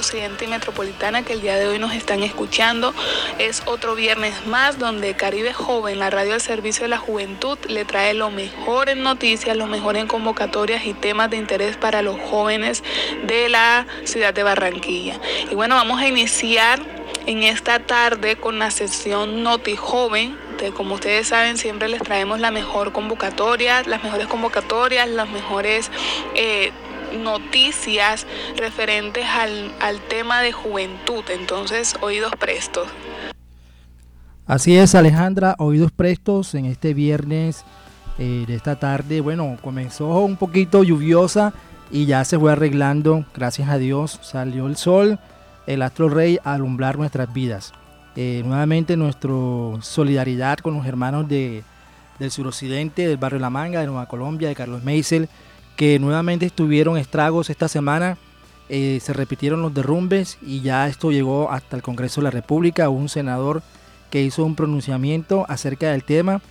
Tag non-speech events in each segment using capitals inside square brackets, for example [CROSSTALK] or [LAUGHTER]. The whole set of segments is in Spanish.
Suroccidente y metropolitana que el día de hoy nos están escuchando. Es otro viernes más donde Caribe Joven, la radio al servicio de la juventud, le trae lo mejor en noticias, lo mejor en convocatorias y temas de interés para los jóvenes de la ciudad de Barranquilla. Y bueno, vamos a iniciar en esta tarde con la sesión Noti Joven. como ustedes saben, siempre les traemos la mejor convocatoria, las mejores convocatorias, las mejores eh, noticias referentes al, al tema de juventud. Entonces, oídos prestos. Así es, Alejandra, oídos prestos en este viernes eh, de esta tarde. Bueno, comenzó un poquito lluviosa y ya se fue arreglando, gracias a Dios, salió el sol, el astro rey a alumbrar nuestras vidas. Eh, nuevamente nuestra solidaridad con los hermanos de, del suroccidente, del barrio La Manga, de Nueva Colombia, de Carlos Meisel, que nuevamente estuvieron estragos esta semana. Eh, se repitieron los derrumbes y ya esto llegó hasta el Congreso de la República. un senador que hizo un pronunciamiento acerca del tema.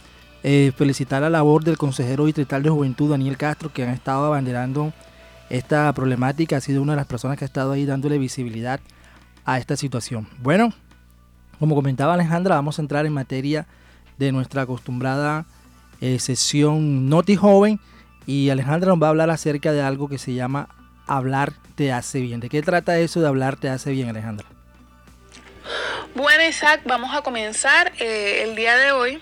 Eh, felicitar la labor del consejero distrital de juventud Daniel Castro que han estado abanderando esta problemática. Ha sido una de las personas que ha estado ahí dándole visibilidad a esta situación. Bueno, como comentaba Alejandra, vamos a entrar en materia de nuestra acostumbrada eh, sesión Noti Joven y Alejandra nos va a hablar acerca de algo que se llama hablar te hace bien. ¿De qué trata eso de hablar te hace bien, Alejandra? Bueno, Isaac, vamos a comenzar eh, el día de hoy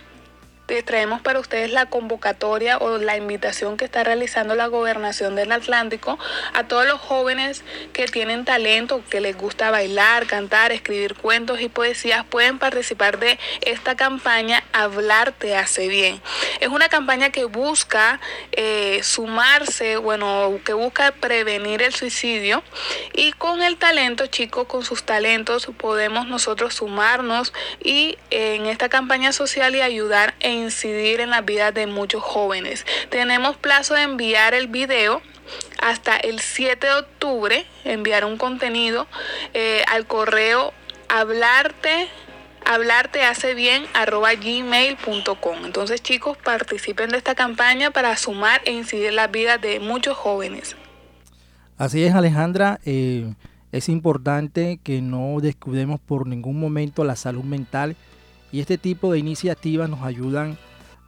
traemos para ustedes la convocatoria o la invitación que está realizando la gobernación del Atlántico a todos los jóvenes que tienen talento, que les gusta bailar, cantar, escribir cuentos y poesías, pueden participar de esta campaña Hablar te hace bien. Es una campaña que busca eh, sumarse, bueno, que busca prevenir el suicidio y con el talento, chicos, con sus talentos podemos nosotros sumarnos y en esta campaña social y ayudar en incidir en la vida de muchos jóvenes. Tenemos plazo de enviar el video hasta el 7 de octubre, enviar un contenido eh, al correo hablarte hablarte hace bien arroba gmail.com. Entonces chicos, participen de esta campaña para sumar e incidir en la vida de muchos jóvenes. Así es Alejandra, eh, es importante que no descuidemos por ningún momento la salud mental y este tipo de iniciativas nos ayudan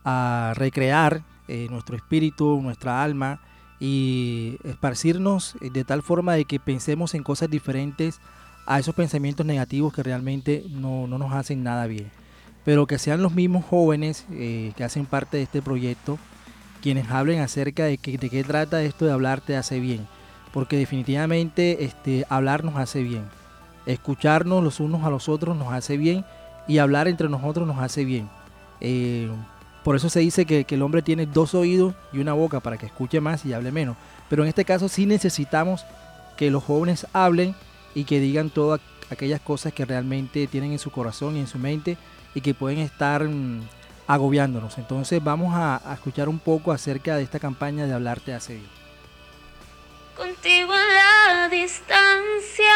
a recrear eh, nuestro espíritu, nuestra alma y esparcirnos de tal forma de que pensemos en cosas diferentes a esos pensamientos negativos que realmente no, nos hacen nada bien. Pero que sean los mismos jóvenes eh, que hacen parte de este proyecto quienes hablen acerca de, que, de qué trata esto de hablar te hace bien. Porque definitivamente este, hablar nos hace bien. Escucharnos los unos a los otros nos hace bien y hablar entre nosotros nos hace bien. Eh, por eso se dice que, el hombre tiene dos oídos y una boca para que escuche más y hable menos. Pero en este caso sí necesitamos que los jóvenes hablen y que digan todas aquellas cosas que realmente tienen en su corazón y en su mente y que pueden estar mm, agobiándonos. Entonces vamos a, a, escuchar un poco acerca de esta campaña de Hablarte hace bien. Contigo la distancia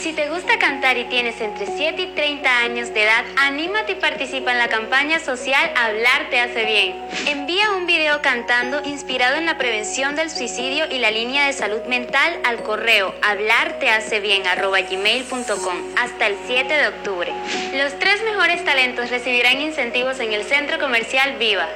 si te gusta cantar y tienes entre 7 y 30 años de edad, anímate y participa en la campaña social Hablar te hace bien. Envía un video cantando inspirado en la prevención del suicidio y la línea de salud mental al correo hablartehacebién@gmail.com hasta el 7 de octubre. Los tres mejores talentos recibirán incentivos en el Centro Comercial Viva.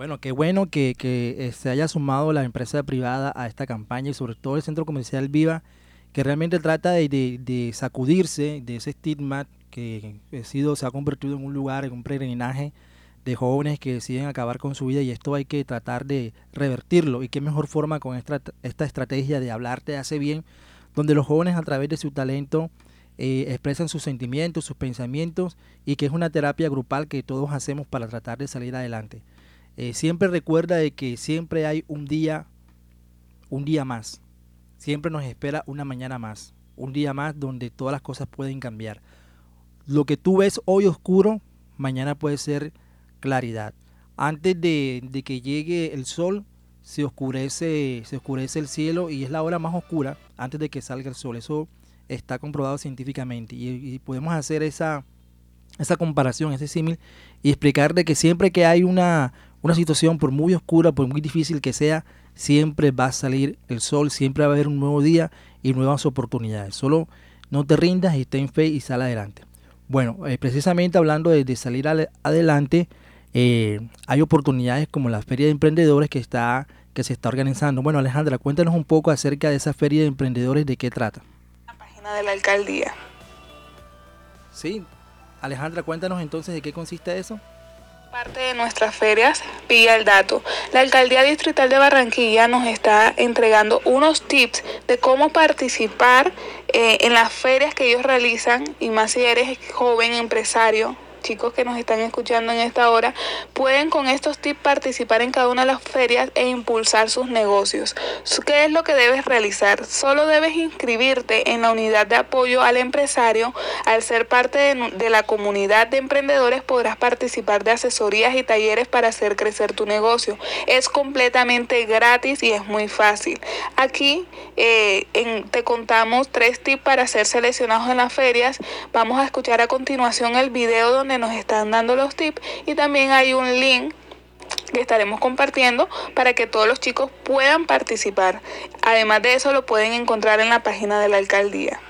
Bueno, qué bueno que, eh, se haya sumado la empresa privada a esta campaña y sobre todo el Centro Comercial Viva, que realmente trata de, sacudirse de ese estigma que ha sido, se ha convertido en un lugar, en un peregrinaje de jóvenes que deciden acabar con su vida y esto hay que tratar de revertirlo. Y qué mejor forma con esta, esta estrategia de hablarte hace bien, donde los jóvenes a través de su talento eh, expresan sus sentimientos, sus pensamientos y que es una terapia grupal que todos hacemos para tratar de salir adelante. Eh, siempre recuerda de que siempre hay un día, un día más. Siempre nos espera una mañana más, un día más donde todas las cosas pueden cambiar. Lo que tú ves hoy oscuro, mañana puede ser claridad. Antes de, que llegue el sol, se oscurece, se oscurece el cielo y es la hora más oscura antes de que salga el sol. Eso está comprobado científicamente y, podemos hacer esa, esa comparación, ese símil y explicar de que siempre que hay una, una situación, por muy oscura, por muy difícil que sea, siempre va a salir el sol, siempre va a haber un nuevo día y nuevas oportunidades. Solo no te rindas y ten fe y sal adelante. Bueno, eh, precisamente hablando de, salir adelante, eh, hay oportunidades como la Feria de Emprendedores que, está, que se está organizando. Bueno, Alejandra, cuéntanos un poco acerca de esa Feria de Emprendedores, de qué trata. La página de la alcaldía. Sí, Alejandra, cuéntanos entonces de qué consiste eso. Parte de nuestras ferias, pilla el dato. La Alcaldía Distrital de Barranquilla nos está entregando unos tips de cómo participar eh, en las ferias que ellos realizan y más si eres joven empresario chicos que nos están escuchando en esta hora, pueden con estos tips participar en cada una de las ferias e impulsar sus negocios. ¿Qué es lo que debes realizar? Solo debes inscribirte en la unidad de apoyo al empresario. Al ser parte de, la comunidad de emprendedores podrás participar de asesorías y talleres para hacer crecer tu negocio. Es completamente gratis y es muy fácil. Aquí eh, te contamos tres tips para ser seleccionados en las ferias. Vamos a escuchar a continuación el video donde nos están dando los tips y también hay un link que estaremos compartiendo para que todos los chicos puedan participar. Además de eso lo pueden encontrar en la página de la alcaldía.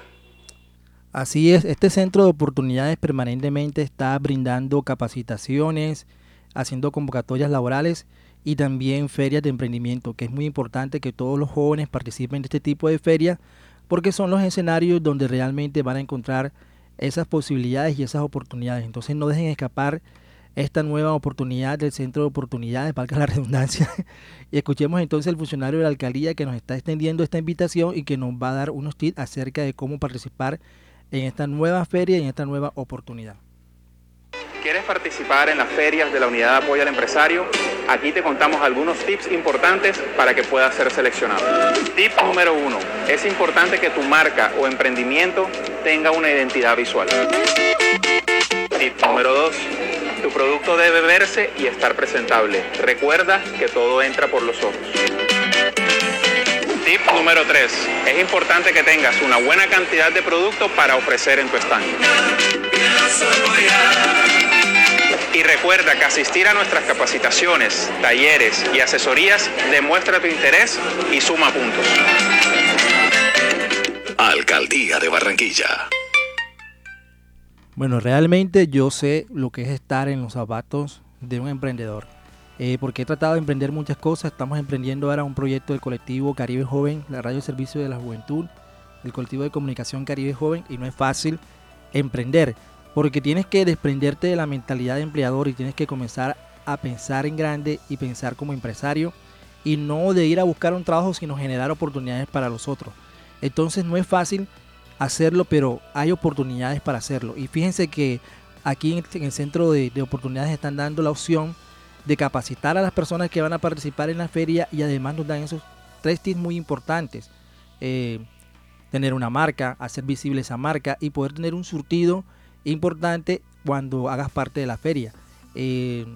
Así es, este centro de oportunidades permanentemente está brindando capacitaciones, haciendo convocatorias laborales y también ferias de emprendimiento, que es muy importante que todos los jóvenes participen de este tipo de ferias porque son los escenarios donde realmente van a encontrar esas posibilidades y esas oportunidades. Entonces no dejen escapar esta nueva oportunidad del centro de oportunidades, valga la [LAUGHS] redundancia. y escuchemos entonces al funcionario de la alcaldía que nos está extendiendo esta invitación y que nos va a dar unos tips acerca de cómo participar en esta nueva feria y en esta nueva oportunidad. ¿Quieres participar en las ferias de la Unidad de Apoyo al Empresario? Aquí te contamos algunos tips importantes para que puedas ser seleccionado. Tip número uno. Es importante que tu marca o emprendimiento tenga una identidad visual. Tip número dos. Tu producto debe verse y estar presentable. Recuerda que todo entra por los ojos. Tip número 3. Es importante que tengas una buena cantidad de producto para ofrecer en tu stand. Y recuerda que asistir a nuestras capacitaciones, talleres y asesorías demuestra tu interés y suma puntos. Alcaldía de Barranquilla. Bueno, realmente yo sé lo que es estar en los zapatos de un emprendedor. Eh, porque he tratado de emprender muchas cosas. Estamos emprendiendo ahora un proyecto del colectivo Caribe Joven, la radio servicio de la juventud, el colectivo de comunicación Caribe Joven, y no es fácil emprender. Porque tienes que desprenderte de la mentalidad de empleador y tienes que comenzar a pensar en grande y pensar como empresario y no de ir a buscar un trabajo, sino generar oportunidades para los otros. Entonces no es fácil hacerlo, pero hay oportunidades para hacerlo. Y fíjense que aquí en el centro de, oportunidades están dando la opción de capacitar a las personas que van a participar en la feria y además nos dan esos tres tips muy importantes. Eh, tener una marca, hacer visible esa marca y poder tener un surtido importante cuando hagas parte de la feria. Eh,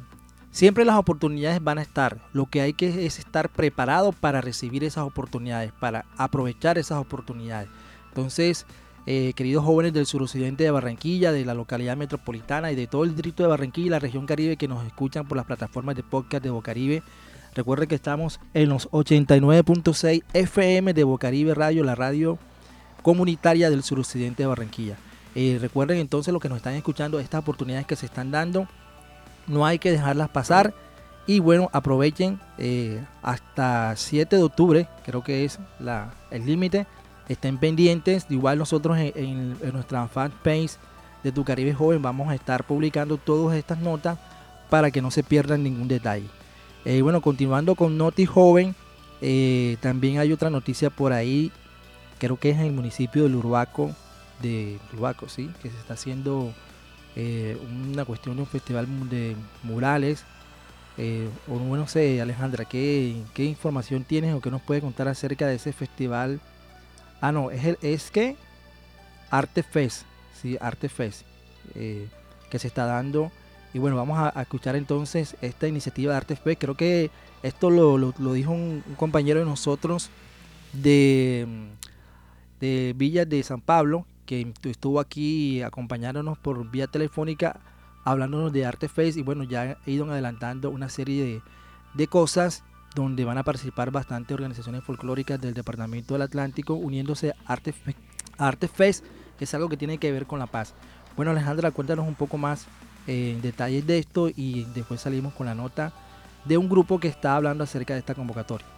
siempre las oportunidades van a estar. Lo que hay que es estar preparado para recibir esas oportunidades, para aprovechar esas oportunidades. Entonces, eh, queridos jóvenes del suroccidente de Barranquilla, de la localidad metropolitana y de todo el distrito de Barranquilla y la región Caribe que nos escuchan por las plataformas de podcast de Bocaribe, recuerden que estamos en los 89.6 FM de Bocaribe Radio, la radio comunitaria del suroccidente de Barranquilla. Eh, recuerden entonces lo que nos están escuchando, estas oportunidades que se están dando, no hay que dejarlas pasar. Y bueno, aprovechen eh, hasta 7 de octubre, creo que es la, el límite. Estén pendientes. Igual nosotros en, nuestra fanpage de Tu Caribe Joven vamos a estar publicando todas estas notas para que no se pierdan ningún detalle. Eh, bueno, continuando con Noti Joven, también hay otra noticia por ahí, creo que es en el municipio de Urbaco, de Urbaco, ¿sí? que se está haciendo eh, una cuestión de un festival de murales Eh, o no sé, Alejandra, ¿qué, ¿qué, información tienes o qué nos puede contar acerca de ese festival? Ah, no, es, el, es que Arte Fest, sí, Arte Fest, eh, que se está dando. Y bueno, vamos a, escuchar entonces esta iniciativa de Arte Fest. Creo que esto lo, lo, dijo un, compañero de nosotros de, de Villa de San Pablo, que estuvo aquí acompañándonos por vía telefónica hablándonos de Arte Face y bueno, ya he ido adelantando una serie de, cosas donde van a participar bastantes organizaciones folclóricas del Departamento del Atlántico uniéndose a Arte, Arte Fest, que es algo que tiene que ver con la paz. Bueno Alejandra, cuéntanos un poco más eh, en detalles de esto y después salimos con la nota de un grupo que está hablando acerca de esta convocatoria.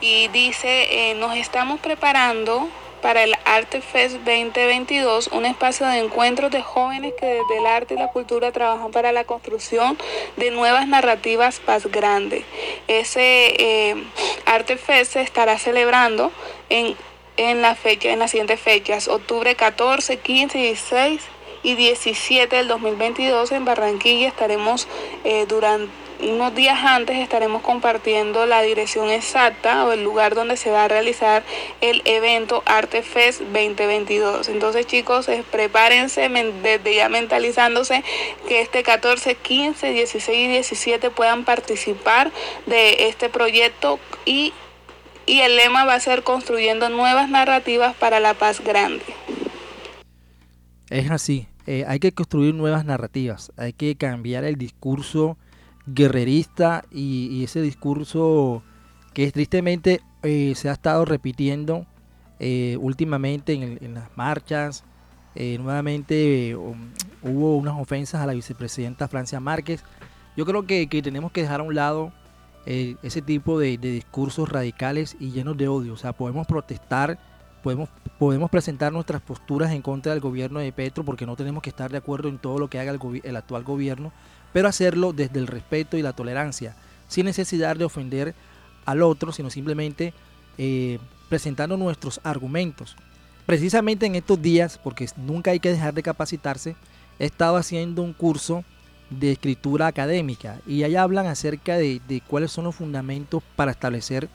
Y dice, eh, nos estamos preparando para el Arte Fest 2022, un espacio de encuentros de jóvenes que desde el arte y la cultura trabajan para la construcción de nuevas narrativas paz grande. Ese eh, Arte Fest se estará celebrando en, en, la fecha, en las siguientes fechas, octubre 14, 15, 16 y 17 del 2022 en Barranquilla. Estaremos eh, durante unos días antes estaremos compartiendo la dirección exacta o el lugar donde se va a realizar el evento Arte Fest 2022. Entonces chicos, prepárense desde ya mentalizándose que este 14, 15, 16 y 17 puedan participar de este proyecto y, y el lema va a ser construyendo nuevas narrativas para la paz grande. Es así, eh, hay que construir nuevas narrativas, hay que cambiar el discurso guerrerista y, ese discurso que tristemente eh, se ha estado repitiendo eh, últimamente en, las marchas. Eh, nuevamente um, hubo unas ofensas a la vicepresidenta Francia Márquez. Yo creo que, tenemos que dejar a un lado ese tipo de, discursos radicales y llenos de odio. O sea, podemos protestar, podemos, podemos presentar nuestras posturas en contra del gobierno de Petro porque no tenemos que estar de acuerdo en todo lo que haga el, el actual gobierno, pero hacerlo desde el respeto y la tolerancia, sin necesidad de ofender al otro, sino simplemente eh, presentando nuestros argumentos. Precisamente en estos días, porque nunca hay que dejar de capacitarse, he estado haciendo un curso de escritura académica y ahí hablan acerca de, cuáles son los fundamentos para establecer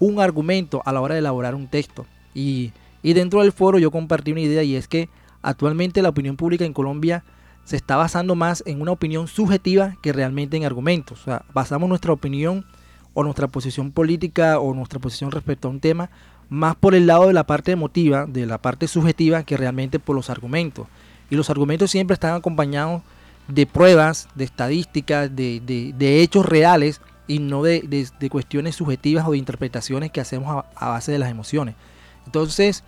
un argumento a la hora de elaborar un texto. Y, y dentro del foro yo compartí una idea y es que actualmente la opinión pública en Colombia se está basando más en una opinión subjetiva que realmente en argumentos. O sea, basamos nuestra opinión o nuestra posición política o nuestra posición respecto a un tema más por el lado de la parte emotiva, de la parte subjetiva, que realmente por los argumentos. Y los argumentos siempre están acompañados de pruebas, de estadísticas, de, hechos reales y no de, cuestiones subjetivas o de interpretaciones que hacemos a, base de las emociones. Entonces,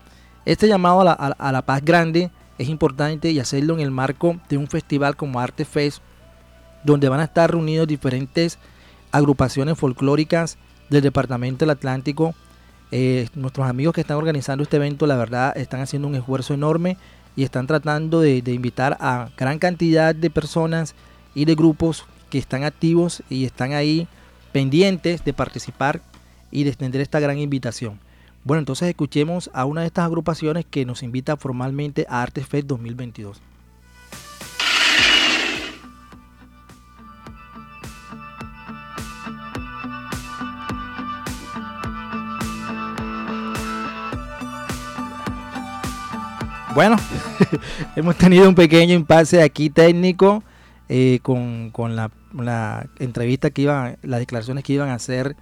este llamado a la paz grande es importante y hacerlo en el marco de un festival como Arte Fest, donde van a estar reunidos diferentes agrupaciones folclóricas del Departamento del Atlántico. Eh, nuestros amigos que están organizando este evento, la verdad, están haciendo un esfuerzo enorme y están tratando de, de invitar a gran cantidad de personas y de grupos que están activos y están ahí pendientes de participar y de extender esta gran invitación. Bueno, entonces escuchemos a una de estas agrupaciones que nos invita formalmente a Artefest 2022. Bueno, [LAUGHS] hemos tenido un pequeño impasse aquí técnico eh, con, la, la, entrevista que iban, las declaraciones que iban a hacer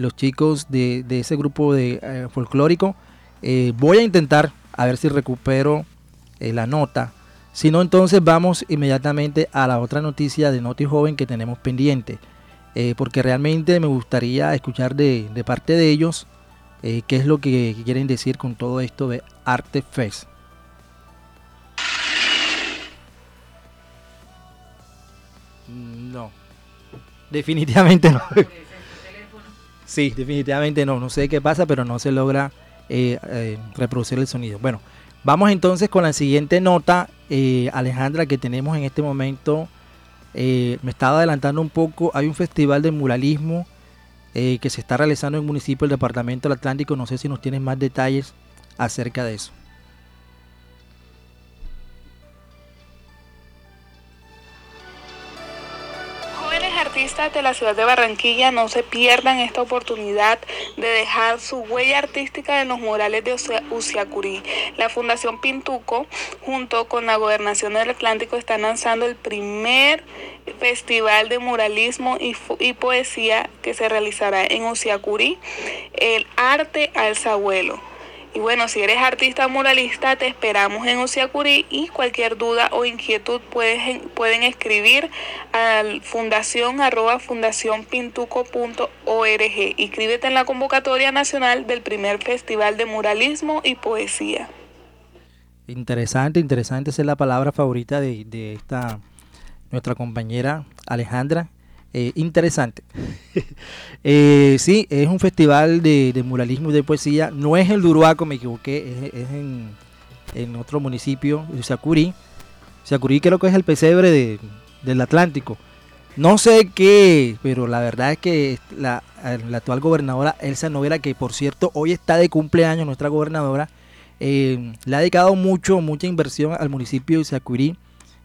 los chicos de, ese grupo de eh, folclórico. Eh, voy a intentar a ver si recupero eh, la nota. Si no, entonces vamos inmediatamente a la otra noticia de Noti Joven que tenemos pendiente. porque realmente me gustaría escuchar de, parte de ellos qué es lo que quieren decir con todo esto de Arte Fest. No, definitivamente no. [LAUGHS] Sí, definitivamente no. No sé qué pasa, pero no se logra eh, eh, reproducir el sonido. Bueno, vamos entonces con la siguiente nota, eh, Alejandra, que tenemos en este momento. me estaba adelantando un poco. Hay un festival de muralismo que se está realizando en el municipio del Departamento del Atlántico. No sé si nos tienes más detalles acerca de eso. Artistas de la ciudad de Barranquilla no se pierdan esta oportunidad de dejar su huella artística en los murales de Uciacurí. La Fundación Pintuco, junto con la Gobernación del Atlántico, están lanzando el primer festival de muralismo y, poesía que se realizará en Uciacurí, el Arte al Sabuelo. Y bueno, si eres artista muralista, te esperamos en Uciacurí y cualquier duda o inquietud pueden, pueden escribir al fundación arroba fundacionpintuco.org. Inscríbete en la convocatoria nacional del primer Festival de Muralismo y Poesía. Interesante, interesante, esa es la palabra favorita de, de esta nuestra compañera Alejandra. Eh, interesante. [LAUGHS] eh, sí, es un festival de, muralismo y de poesía. No es el Duruaco, me equivoqué, es, en, otro municipio, Usacurí. Usacurí creo que es el pesebre del Atlántico. No sé qué, pero la verdad es que la, actual gobernadora Elsa Novela, que por cierto hoy está de cumpleaños, nuestra gobernadora, eh, le ha dedicado mucho, mucha inversión al municipio de Usacurí.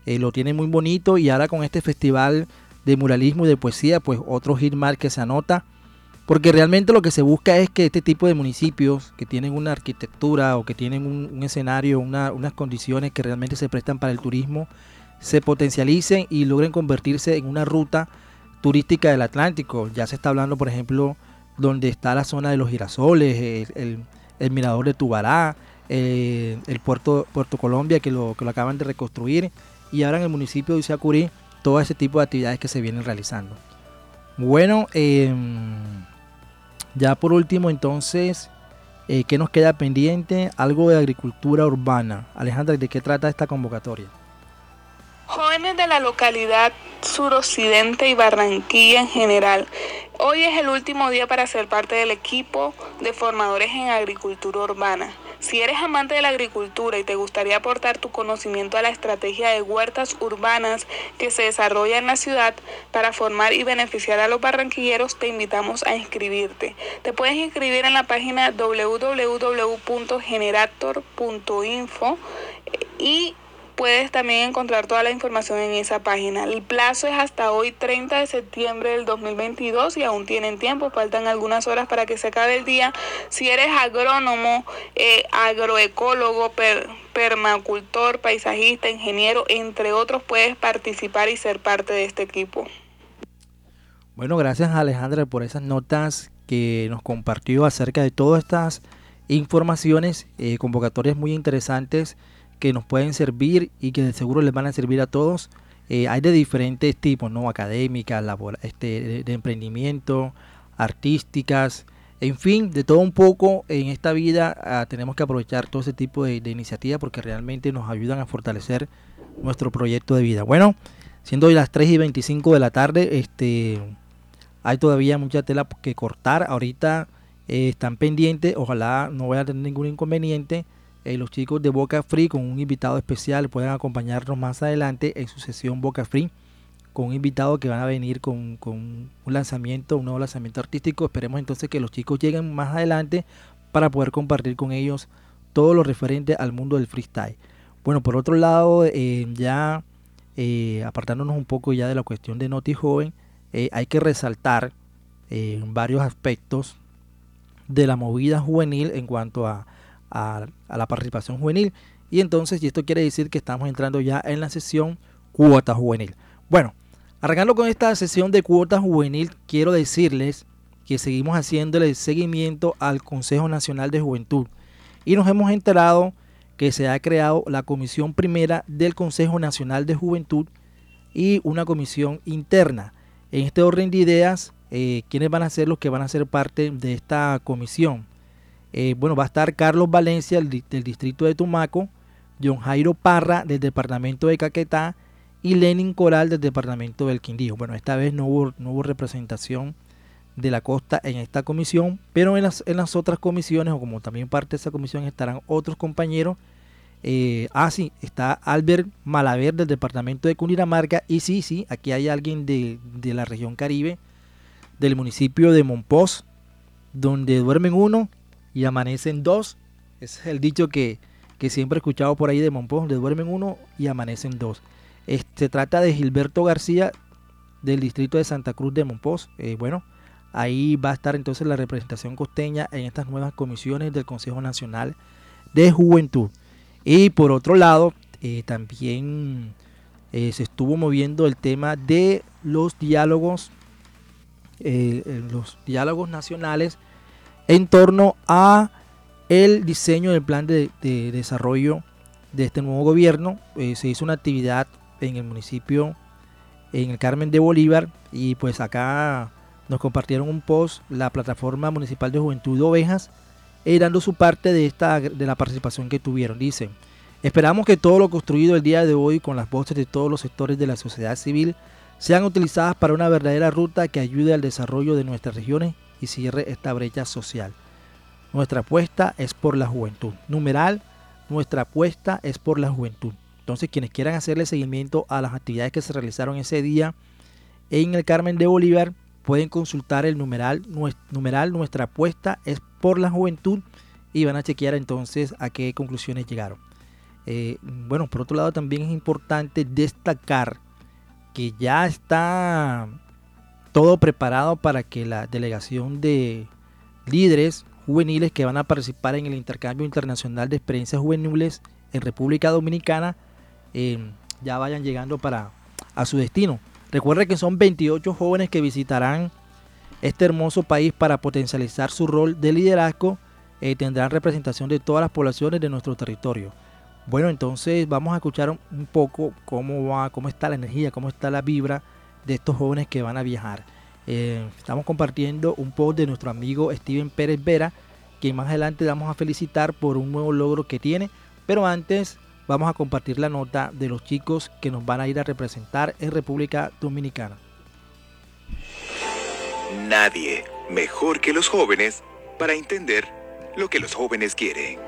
Eh, lo tiene muy bonito y ahora con este festival de muralismo y de poesía, pues otro hit que se anota. Porque realmente lo que se busca es que este tipo de municipios que tienen una arquitectura o que tienen un, escenario, unas condiciones que realmente se prestan para el turismo, se potencialicen y logren convertirse en una ruta turística del Atlántico. Ya se está hablando, por ejemplo, donde está la zona de los girasoles, el, mirador de Tubará, eh, el puerto, Puerto Colombia que lo, que lo acaban de reconstruir y ahora en el municipio de Isacurí todo ese tipo de actividades que se vienen realizando. Bueno, em, ya por último entonces, eh, ¿qué nos queda pendiente? Algo de agricultura urbana. Alejandra, ¿de qué trata esta convocatoria? Jóvenes de la localidad suroccidente y Barranquilla en general. Hoy es el último día para ser parte del equipo de formadores en agricultura urbana. Si eres amante de la agricultura y te gustaría aportar tu conocimiento a la estrategia de huertas urbanas que se desarrolla en la ciudad para formar y beneficiar a los barranquilleros, te invitamos a inscribirte. Te puedes inscribir en la página www.generator.info y Puedes también encontrar toda la información en esa página. El plazo es hasta hoy 30 de septiembre del 2022 y aún tienen tiempo, faltan algunas horas para que se acabe el día. Si eres agrónomo, eh, agroecólogo, permacultor, paisajista, ingeniero, entre otros, puedes participar y ser parte de este equipo. Bueno, gracias Alejandra por esas notas que nos compartió acerca de todas estas informaciones, eh, convocatorias muy interesantes que nos pueden servir y que de seguro les van a servir a todos. Eh, hay de diferentes tipos, ¿no? Académicas, este, de, emprendimiento, artísticas, en fin, de todo un poco en esta vida ah, tenemos que aprovechar todo ese tipo de, iniciativas porque realmente nos ayudan a fortalecer nuestro proyecto de vida. Bueno, siendo hoy las 3 y 25 de la tarde, este, hay todavía mucha tela que cortar. Ahorita eh, están pendientes, ojalá no vaya a tener ningún inconveniente eh, los chicos de Boca Free con un invitado especial pueden acompañarnos más adelante en su sesión Boca Free con un invitado que van a venir con, un lanzamiento, un nuevo lanzamiento artístico. Esperemos entonces que los chicos lleguen más adelante para poder compartir con ellos todo lo referente al mundo del freestyle. Bueno, por otro lado, eh, ya eh, apartándonos un poco ya de la cuestión de Noti Joven, hay que resaltar varios aspectos de la movida juvenil en cuanto a a, la participación juvenil. Y entonces, esto quiere decir que estamos entrando ya en la sesión cuota juvenil. Bueno, arrancando con esta sesión de cuota juvenil, quiero decirles que seguimos haciéndole seguimiento al Consejo Nacional de Juventud. Y nos hemos enterado que se ha creado la comisión primera del Consejo Nacional de Juventud y una comisión interna. En este orden de ideas, eh, ¿quiénes van a ser los que van a ser parte de esta comisión? Eh, bueno, va a estar Carlos Valencia del, distrito de Tumaco, John Jairo Parra del departamento de Caquetá y Lenin Coral del departamento del Quindío. Bueno, esta vez no hubo, no hubo representación de la costa en esta comisión, pero en las, en las otras comisiones, o como también parte de esa comisión, estarán otros compañeros. Eh, ah, sí, está Albert Malaver del departamento de Cundinamarca. Y sí, sí, aquí hay alguien de, de la región Caribe, del municipio de Monpós, donde duermen uno y amanecen dos. Ese es el dicho que, siempre he escuchado por ahí de Monpós, donde duermen uno y amanecen dos. Este, se trata de Gilberto García del distrito de Santa Cruz de Monpós. Eh, bueno, ahí va a estar entonces la representación costeña en estas nuevas comisiones del Consejo Nacional de Juventud. Y por otro lado, eh, también eh, se estuvo moviendo el tema de los diálogos, los diálogos nacionales en torno a el diseño del plan de, desarrollo de este nuevo gobierno. se hizo una actividad en el municipio en el Carmen de Bolívar y pues acá nos compartieron un post la plataforma municipal de Juventud de Ovejas eh, dando su parte de esta de la participación que tuvieron. Dicen, esperamos que todo lo construido el día de hoy con las voces de todos los sectores de la sociedad civil sean utilizadas para una verdadera ruta que ayude al desarrollo de nuestras regiones y cierre esta brecha social. Nuestra apuesta es por la juventud. Numeral, nuestra apuesta es por la juventud. Entonces, quienes quieran hacerle seguimiento a las actividades que se realizaron ese día en el Carmen de Bolívar, pueden consultar el numeral, numeral Nuestra apuesta es por la juventud y van a chequear entonces a qué conclusiones llegaron. Eh, bueno, por otro lado también es importante destacar que ya está todo preparado para que la delegación de líderes juveniles que van a participar en el intercambio internacional de experiencias juveniles en República Dominicana Em, ya vayan llegando para a su destino. Recuerde que son 28 jóvenes que visitarán este hermoso país para potencializar su rol de liderazgo. Eh, tendrán representación de todas las poblaciones de nuestro territorio. Bueno, entonces vamos a escuchar un poco cómo va, cómo está la energía, cómo está la vibra de estos jóvenes que van a viajar. Eh, estamos compartiendo un post de nuestro amigo Steven Pérez Vera, que más adelante vamos a felicitar por un nuevo logro que tiene. Pero antes vamos a compartir la nota de los chicos que nos van a ir a representar en República Dominicana. Nadie mejor que los jóvenes para entender lo que los jóvenes quieren.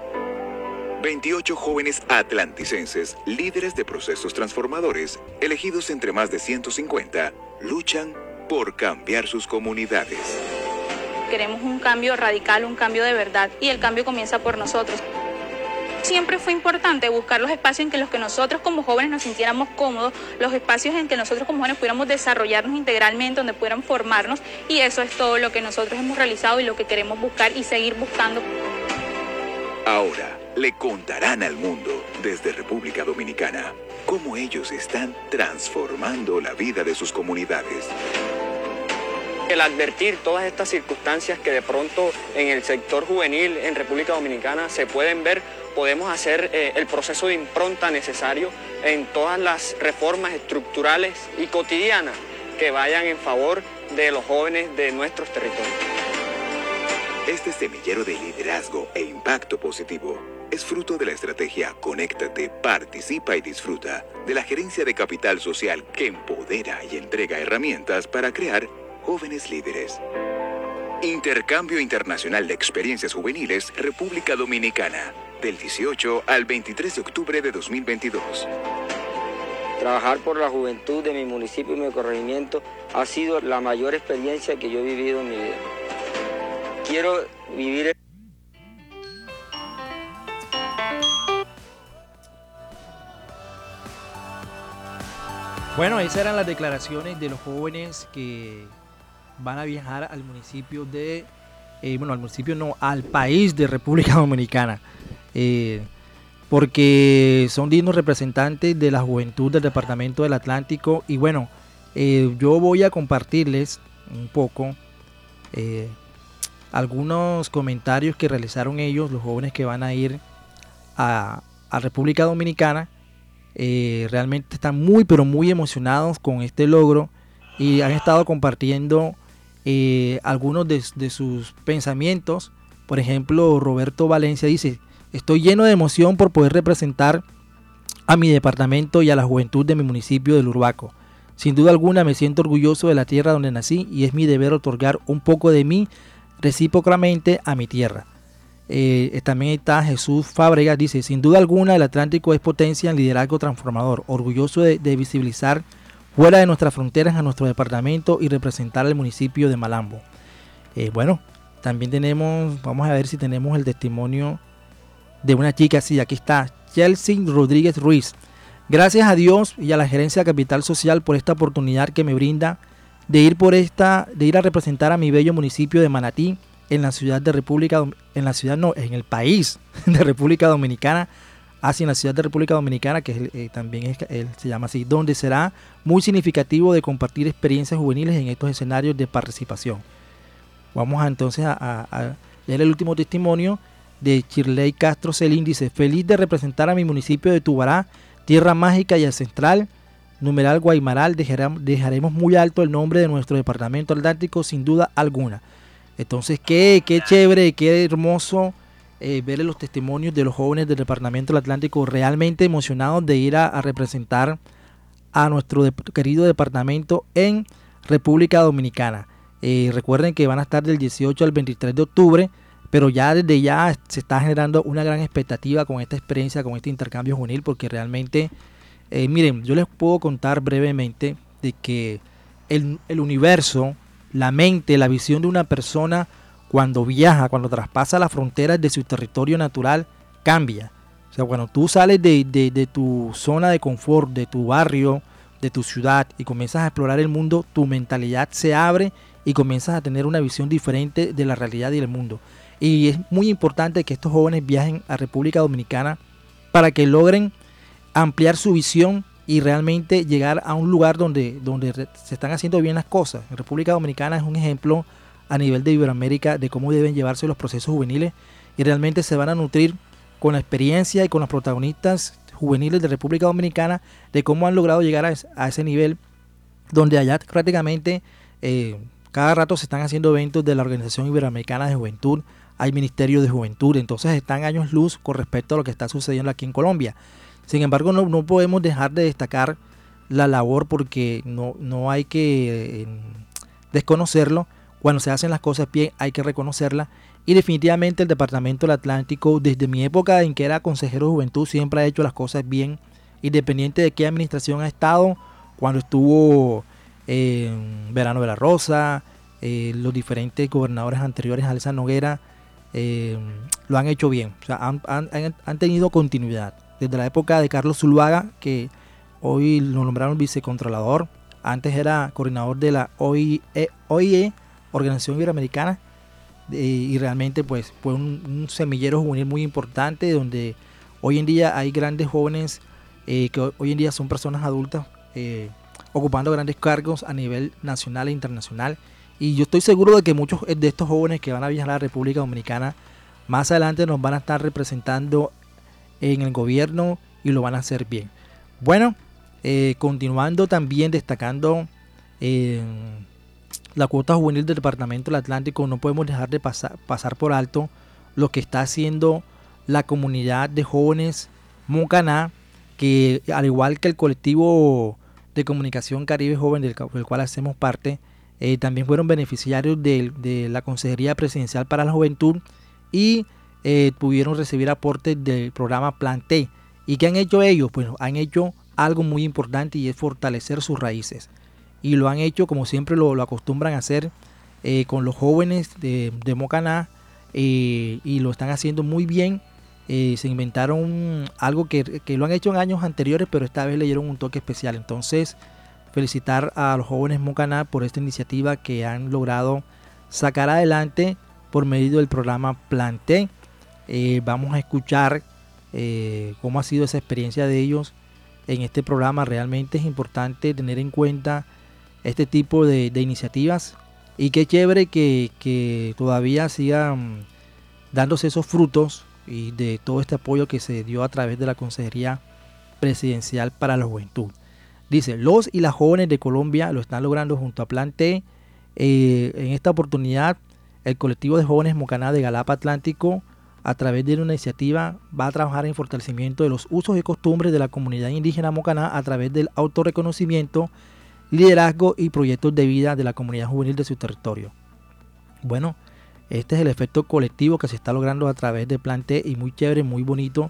28 jóvenes atlanticenses, líderes de procesos transformadores, elegidos entre más de 150, luchan por cambiar sus comunidades. Queremos un cambio radical, un cambio de verdad, y el cambio comienza por nosotros siempre fue importante buscar los espacios en que los que nosotros como jóvenes nos sintiéramos cómodos, los espacios en que nosotros como jóvenes pudiéramos desarrollarnos integralmente, donde pudiéramos formarnos y eso es todo lo que nosotros hemos realizado y lo que queremos buscar y seguir buscando. Ahora le contarán al mundo desde República Dominicana cómo ellos están transformando la vida de sus comunidades. El advertir todas estas circunstancias que de pronto en el sector juvenil en República Dominicana se pueden ver podemos hacer eh, el proceso de impronta necesario en todas las reformas estructurales y cotidianas que vayan en favor de los jóvenes de nuestros territorios. Este semillero de liderazgo e impacto positivo es fruto de la estrategia Conéctate, Participa y Disfruta de la Gerencia de Capital Social que empodera y entrega herramientas para crear jóvenes líderes. Intercambio Internacional de Experiencias Juveniles, República Dominicana del 18 al 23 de octubre de 2022. Trabajar por la juventud de mi municipio y mi corregimiento ha sido la mayor experiencia que yo he vivido en mi vida. Quiero vivir... Bueno, esas eran las declaraciones de los jóvenes que van a viajar al municipio de, eh, bueno, al municipio no, al país de República [LAUGHS] Dominicana. Eh, porque son dignos representantes de la juventud del Departamento del Atlántico. Y bueno, eh, yo voy a compartirles un poco algunos comentarios que realizaron ellos, los jóvenes que van a ir a República Dominicana. Realmente están muy, pero muy emocionados con este logro y han estado compartiendo algunos de, de sus pensamientos. Por ejemplo, Roberto Valencia dice, Estoy lleno de emoción por poder representar a mi departamento y a la juventud de mi municipio del Urbaco. Sin duda alguna me siento orgulloso de la tierra donde nací y es mi deber otorgar un poco de mí recíprocamente a mi tierra. Eh, también está Jesús Fábregas, dice, sin duda alguna el Atlántico es potencia en liderazgo transformador, orgulloso de, visibilizar fuera de nuestras fronteras a nuestro departamento y representar al municipio de Malambo. Eh, bueno, también tenemos, vamos a ver si tenemos el testimonio de una chica, sí, aquí está, Chelsea Rodríguez Ruiz. Gracias a Dios y a la gerencia Capital Social por esta oportunidad que me brinda de ir por esta, de ir a representar a mi bello municipio de Manatí en la ciudad de República, en la ciudad no, en el país [LAUGHS] de República Dominicana, en la ciudad de República Dominicana, que eh, también se llama así, donde será muy significativo de compartir experiencias juveniles en estos escenarios de participación. Vamos a, entonces a, leer el último testimonio de Chirley Castro Celín, dice, feliz de representar a mi municipio de Tubará, tierra mágica y ancestral, numeral Guaymaral, dejaremos muy alto el nombre de nuestro departamento atlántico sin duda alguna. Entonces, qué, qué chévere, qué hermoso eh, ver los testimonios de los jóvenes del Departamento del Atlántico realmente emocionados de ir a, representar a nuestro querido departamento en República Dominicana. Eh, recuerden que van a estar del 18 al 23 de octubre, pero ya desde ya se está generando una gran expectativa con esta experiencia, con este intercambio juvenil, porque realmente, eh, miren, yo les puedo contar brevemente de que el, el universo la mente, la visión de una persona cuando viaja, cuando traspasa las fronteras de su territorio natural, cambia. O sea, cuando tú sales de, tu zona de confort, de tu barrio, de tu ciudad y comienzas a explorar el mundo, tu mentalidad se abre y comienzas a tener una visión diferente de la realidad y del mundo. Y es muy importante que estos jóvenes viajen a República Dominicana para que logren ampliar su visión y realmente llegar a un lugar donde, donde se están haciendo bien las cosas. República Dominicana es un ejemplo a nivel de Iberoamérica de cómo deben llevarse los procesos juveniles y realmente se van a nutrir con la experiencia y con los protagonistas juveniles de República Dominicana de cómo han logrado llegar a, ese nivel donde allá prácticamente eh, cada rato se están haciendo eventos de la Organización Iberoamericana de Juventud, hay Ministerio de Juventud, entonces están años luz con respecto a lo que está sucediendo aquí en Colombia. Sin embargo, no, podemos dejar de destacar la labor porque no, no hay que eh, desconocerlo. Cuando se hacen las cosas bien hay que reconocerla. Y definitivamente el Departamento del Atlántico, desde mi época en que era consejero de juventud, siempre ha hecho las cosas bien, independiente de qué administración ha estado, cuando estuvo en Verano de la Rosa, eh, los diferentes gobernadores anteriores a Noguera, eh, lo han hecho bien, o sea, han, han tenido continuidad desde la época de Carlos Zuluaga, que hoy lo nombraron vicecontrolador, antes era coordinador de la OIE, OIE Organización Iberoamericana, y realmente pues fue un, semillero juvenil muy importante donde hoy en día hay grandes jóvenes eh, que hoy en día son personas adultas eh, ocupando grandes cargos a nivel nacional e internacional. Y yo estoy seguro de que muchos de estos jóvenes que van a viajar a la República Dominicana más adelante nos van a estar representando en el gobierno y lo van a hacer bien. Bueno, eh, continuando también destacando eh, la cuota juvenil del Departamento del Atlántico, no podemos dejar de pasar, pasar por alto lo que está haciendo la comunidad de jóvenes Mocaná, que al igual que el colectivo de comunicación Caribe Joven del, cual hacemos parte, eh, también fueron beneficiarios de, de, la Consejería Presidencial para la Juventud y eh, pudieron recibir aportes del programa Plan T. ¿Y qué han hecho ellos? Pues han hecho algo muy importante y es fortalecer sus raíces. Y lo han hecho como siempre lo, acostumbran a hacer eh, con los jóvenes de, Mocaná eh, y lo están haciendo muy bien. se inventaron algo que, que, lo han hecho en años anteriores, pero esta vez le dieron un toque especial. Entonces, felicitar a los jóvenes Mocaná por esta iniciativa que han logrado sacar adelante por medio del programa Plan T. Eh, vamos a escuchar eh, cómo ha sido esa experiencia de ellos en este programa. Realmente es importante tener en cuenta este tipo de, iniciativas y qué chévere que, todavía sigan dándose esos frutos y de todo este apoyo que se dio a través de la Consejería Presidencial para la Juventud. Dice, los y las jóvenes de Colombia lo están logrando junto a Plan T. Eh, en esta oportunidad, el colectivo de jóvenes Mocaná de Galapa Atlántico a través de una iniciativa, va a trabajar en fortalecimiento de los usos y costumbres de la comunidad indígena mocaná a través del autorreconocimiento, liderazgo y proyectos de vida de la comunidad juvenil de su territorio. Bueno, este es el efecto colectivo que se está logrando a través de Plan T y muy chévere, muy bonito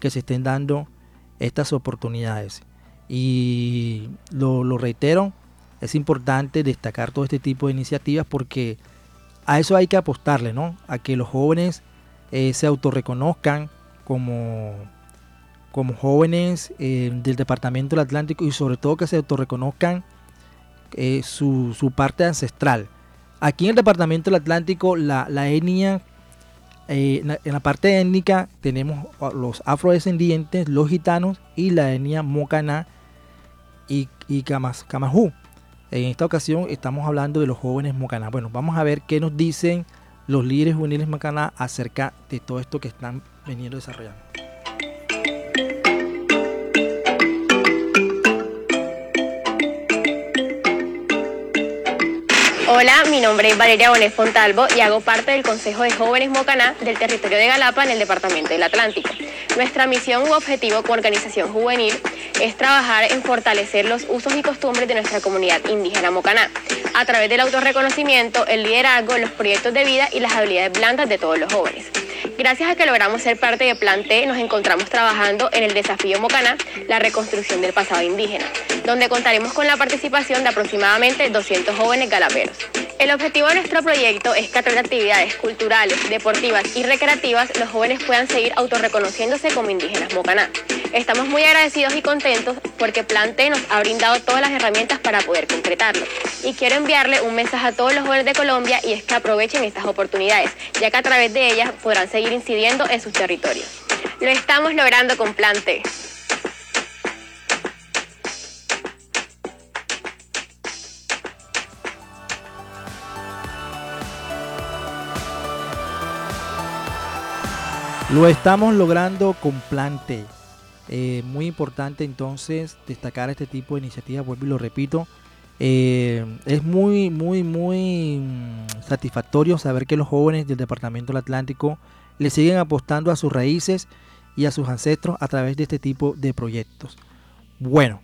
que se estén dando estas oportunidades. Y lo, lo reitero, es importante destacar todo este tipo de iniciativas porque a eso hay que apostarle, ¿no? A que los jóvenes eh, se autorreconozcan como, como jóvenes eh, del Departamento del Atlántico y sobre todo que se autorreconozcan eh, su, su, parte ancestral. Aquí en el Departamento del Atlántico la, la etnia, en la parte étnica tenemos los afrodescendientes, los gitanos y la etnia mocaná y, y camajú. En esta ocasión estamos hablando de los jóvenes mocaná. Bueno, vamos a ver qué nos dicen los líderes juveniles mocaná acerca de todo esto que están veniendo desarrollando. Hola, mi nombre es Valeria Bonet Fontalvo y hago parte del Consejo de Jóvenes Mocaná del territorio de Galapa en el Departamento del Atlántico. Nuestra misión u objetivo como organización juvenil es trabajar en fortalecer los usos y costumbres de nuestra comunidad indígena Mocaná, a través del autorreconocimiento, el liderazgo, los proyectos de vida y las habilidades blandas de todos los jóvenes. Gracias a que logramos ser parte de Plan T, nos encontramos trabajando en el desafío Mocaná, la reconstrucción del pasado indígena, donde contaremos con la participación de aproximadamente 200 jóvenes galaperos. El objetivo de nuestro proyecto es que a través de actividades culturales, deportivas y recreativas los jóvenes puedan seguir autorreconociéndose como indígenas mocaná. Estamos muy agradecidos y contentos porque Plante nos ha brindado todas las herramientas para poder concretarlo. Y quiero enviarle un mensaje a todos los jóvenes de Colombia y es que aprovechen estas oportunidades, ya que a través de ellas podrán seguir incidiendo en sus territorios. Lo estamos logrando con Plante. Lo estamos logrando con Plan T. Eh, muy importante entonces destacar este tipo de iniciativas, vuelvo y lo repito. Eh, es muy, muy, muy mm, satisfactorio saber que los jóvenes del Departamento del Atlántico le siguen apostando a sus raíces y a sus ancestros a través de este tipo de proyectos. Bueno,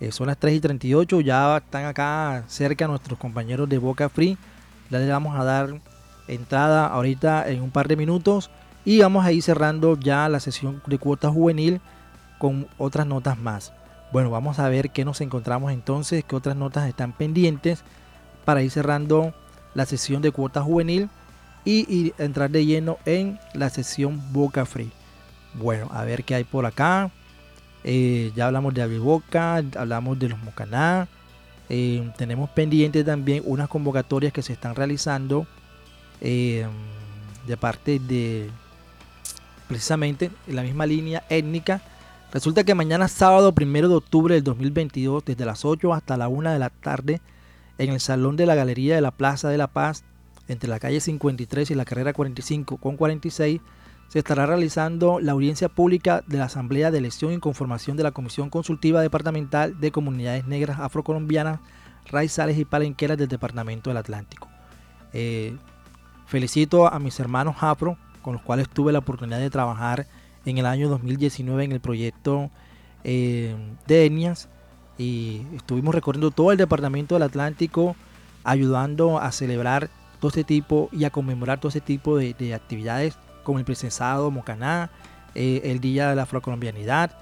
eh, son las 3 y 38, ya están acá cerca nuestros compañeros de Boca Free. Ya les vamos a dar entrada ahorita en un par de minutos y vamos a ir cerrando ya la sesión de cuota juvenil con otras notas más. Bueno, vamos a ver qué nos encontramos entonces, qué otras notas están pendientes para ir cerrando la sesión de cuota juvenil y, entrar de lleno en la sesión Boca Free. Bueno, a ver qué hay por acá. Eh, ya hablamos de Boca, hablamos de los Mocaná. Eh, tenemos pendiente también unas convocatorias que se están realizando eh, de parte de precisamente en la misma línea étnica. Resulta que mañana sábado 1 de octubre del 2022, desde las 8 hasta la 1 de la tarde, en el Salón de la Galería de la Plaza de la Paz, entre la calle 53 y la carrera 45 con 46, se estará realizando la audiencia pública de la Asamblea de Elección y Conformación de la Comisión Consultiva Departamental de Comunidades Negras Afrocolombianas, Raizales y Palenqueras del Departamento del Atlántico. Eh, felicito a mis hermanos afro con los cuales tuve la oportunidad de trabajar en el año 2019 en el proyecto eh, de etnias y estuvimos recorriendo todo el departamento del Atlántico ayudando a celebrar todo este tipo y a conmemorar todo ese tipo de, actividades como el presensado Mocaná, eh, el Día de la Afrocolombianidad,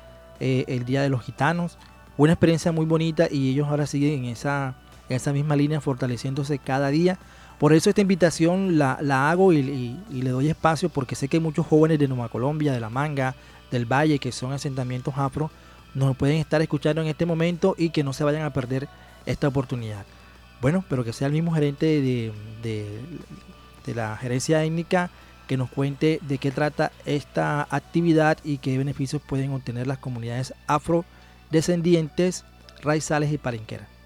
eh, el Día de los Gitanos. Una experiencia muy bonita y ellos ahora siguen en esa, en esa misma línea fortaleciéndose cada día por eso esta invitación la, hago y, le doy espacio porque sé que muchos jóvenes de Nueva Colombia, de La Manga, del Valle, que son asentamientos afro, nos pueden estar escuchando en este momento y que no se vayan a perder esta oportunidad. Bueno, pero que sea el mismo gerente de, de la gerencia étnica que nos cuente de qué trata esta actividad y qué beneficios pueden obtener las comunidades afrodescendientes, raizales y palenqueras.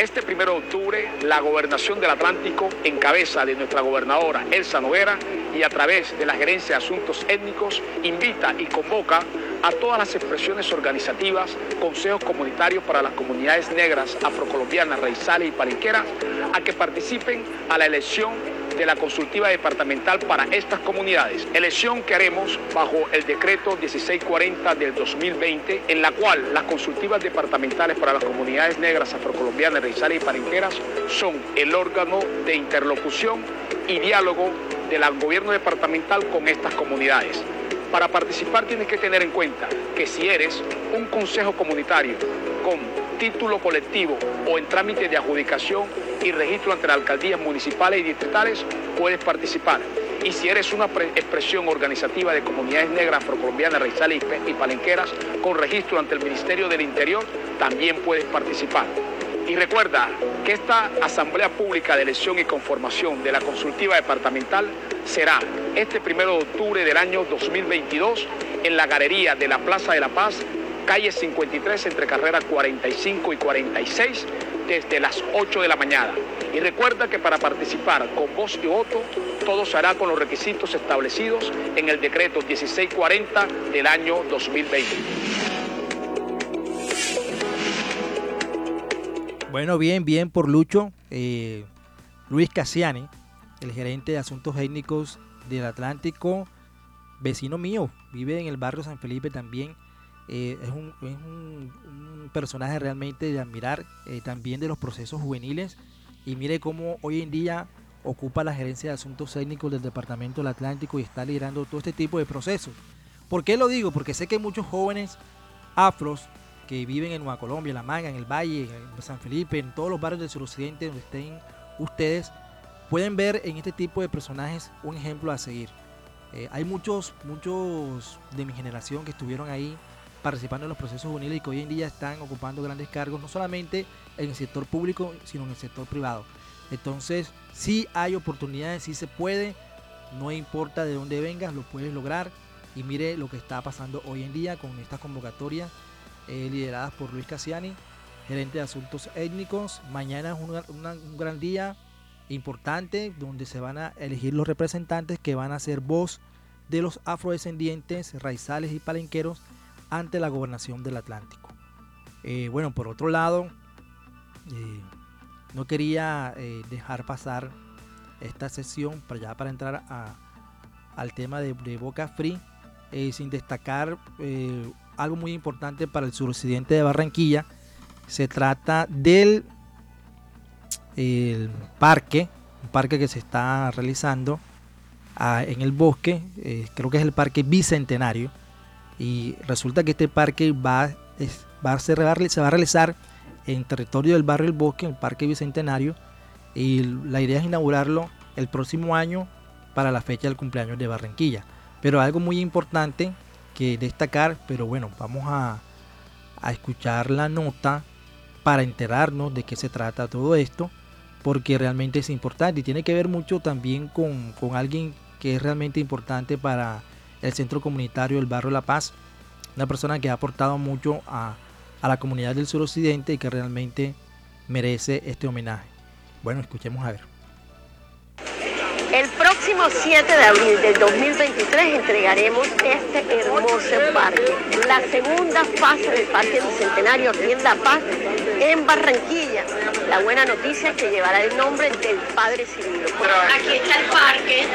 Este primero de octubre, la Gobernación del Atlántico, en cabeza de nuestra gobernadora Elsa Noguera y a través de la Gerencia de Asuntos Étnicos, invita y convoca a todas las expresiones organizativas, consejos comunitarios para las comunidades negras, afrocolombianas, raizales y palenqueras, a que participen a la elección de la consultiva departamental para estas comunidades. Elección que haremos bajo el decreto 1640 del 2020, en la cual las consultivas departamentales para las comunidades negras, afrocolombianas, raizales y palenqueras son el órgano de interlocución y diálogo del gobierno departamental con estas comunidades. Para participar tienes que tener en cuenta que si eres un consejo comunitario con título colectivo o en trámite de adjudicación y registro ante las alcaldías municipales y distritales, puedes participar. Y si eres una expresión organizativa de comunidades negras, afrocolombianas, raizales y palenqueras con registro ante el Ministerio del Interior, también puedes participar. Y recuerda que esta Asamblea Pública de Elección y Conformación de la Consultiva Departamental será este primero de octubre del año 2022 en la Galería de la Plaza de la Paz, calle 53 entre carreras 45 y 46 desde las 8 de la mañana. Y recuerda que para participar con voz y voto, todo se hará con los requisitos establecidos en el decreto 1640 del año 2020. Bueno, bien, bien por Lucho. Eh, Luis Casiani, el gerente de asuntos étnicos del Atlántico, vecino mío, vive en el barrio San Felipe también. Eh, es, un, personaje realmente de admirar, eh, también de los procesos juveniles. Y mire cómo hoy en día ocupa la gerencia de asuntos técnicos del Departamento del Atlántico y está liderando todo este tipo de procesos. ¿Por qué lo digo? Porque sé que muchos jóvenes afros que viven en Nueva Colombia, en La Manga, en el Valle, en San Felipe, en todos los barrios del suroccidente donde estén ustedes, pueden ver en este tipo de personajes un ejemplo a seguir. Eh, hay muchos, muchos de mi generación que estuvieron ahí participando en los procesos juveniles y que hoy en día están ocupando grandes cargos, no solamente en el sector público, sino en el sector privado. Entonces, sí hay oportunidades, sí se puede, no importa de dónde vengas, lo puedes lograr. Y mire lo que está pasando hoy en día con estas convocatorias eh, lideradas por Luis Casiani, gerente de asuntos étnicos. Mañana es un gran día importante donde se van a elegir los representantes que van a ser voz de los afrodescendientes, raizales y palenqueros ante la gobernación del Atlántico. Eh, bueno, por otro lado, eh, no quería dejar pasar esta sesión para ya para entrar al tema de, Boca Free sin destacar algo muy importante para el suroccidente de Barranquilla. Se trata del el parque, un parque que se está realizando ah, en el bosque, eh, creo que es el parque bicentenario. Y resulta que este parque va, va a se va a realizar en territorio del barrio El Bosque, el parque bicentenario. Y la idea es inaugurarlo el próximo año para la fecha del cumpleaños de Barranquilla. Pero algo muy importante destacar, pero bueno, vamos a, escuchar la nota para enterarnos de qué se trata todo esto, porque realmente es importante y tiene que ver mucho también con, alguien que es realmente importante para el centro comunitario del barrio La Paz, una persona que ha aportado mucho a, a la comunidad del suroccidente y que realmente merece este homenaje. Bueno, escuchemos a ver. El próximo 7 de abril del 2023 entregaremos este hermoso parque, la segunda fase del Parque Bicentenario aquí en La Paz, en Barranquilla. La buena noticia es que llevará el nombre del Padre Cirilo. Aquí está el parque,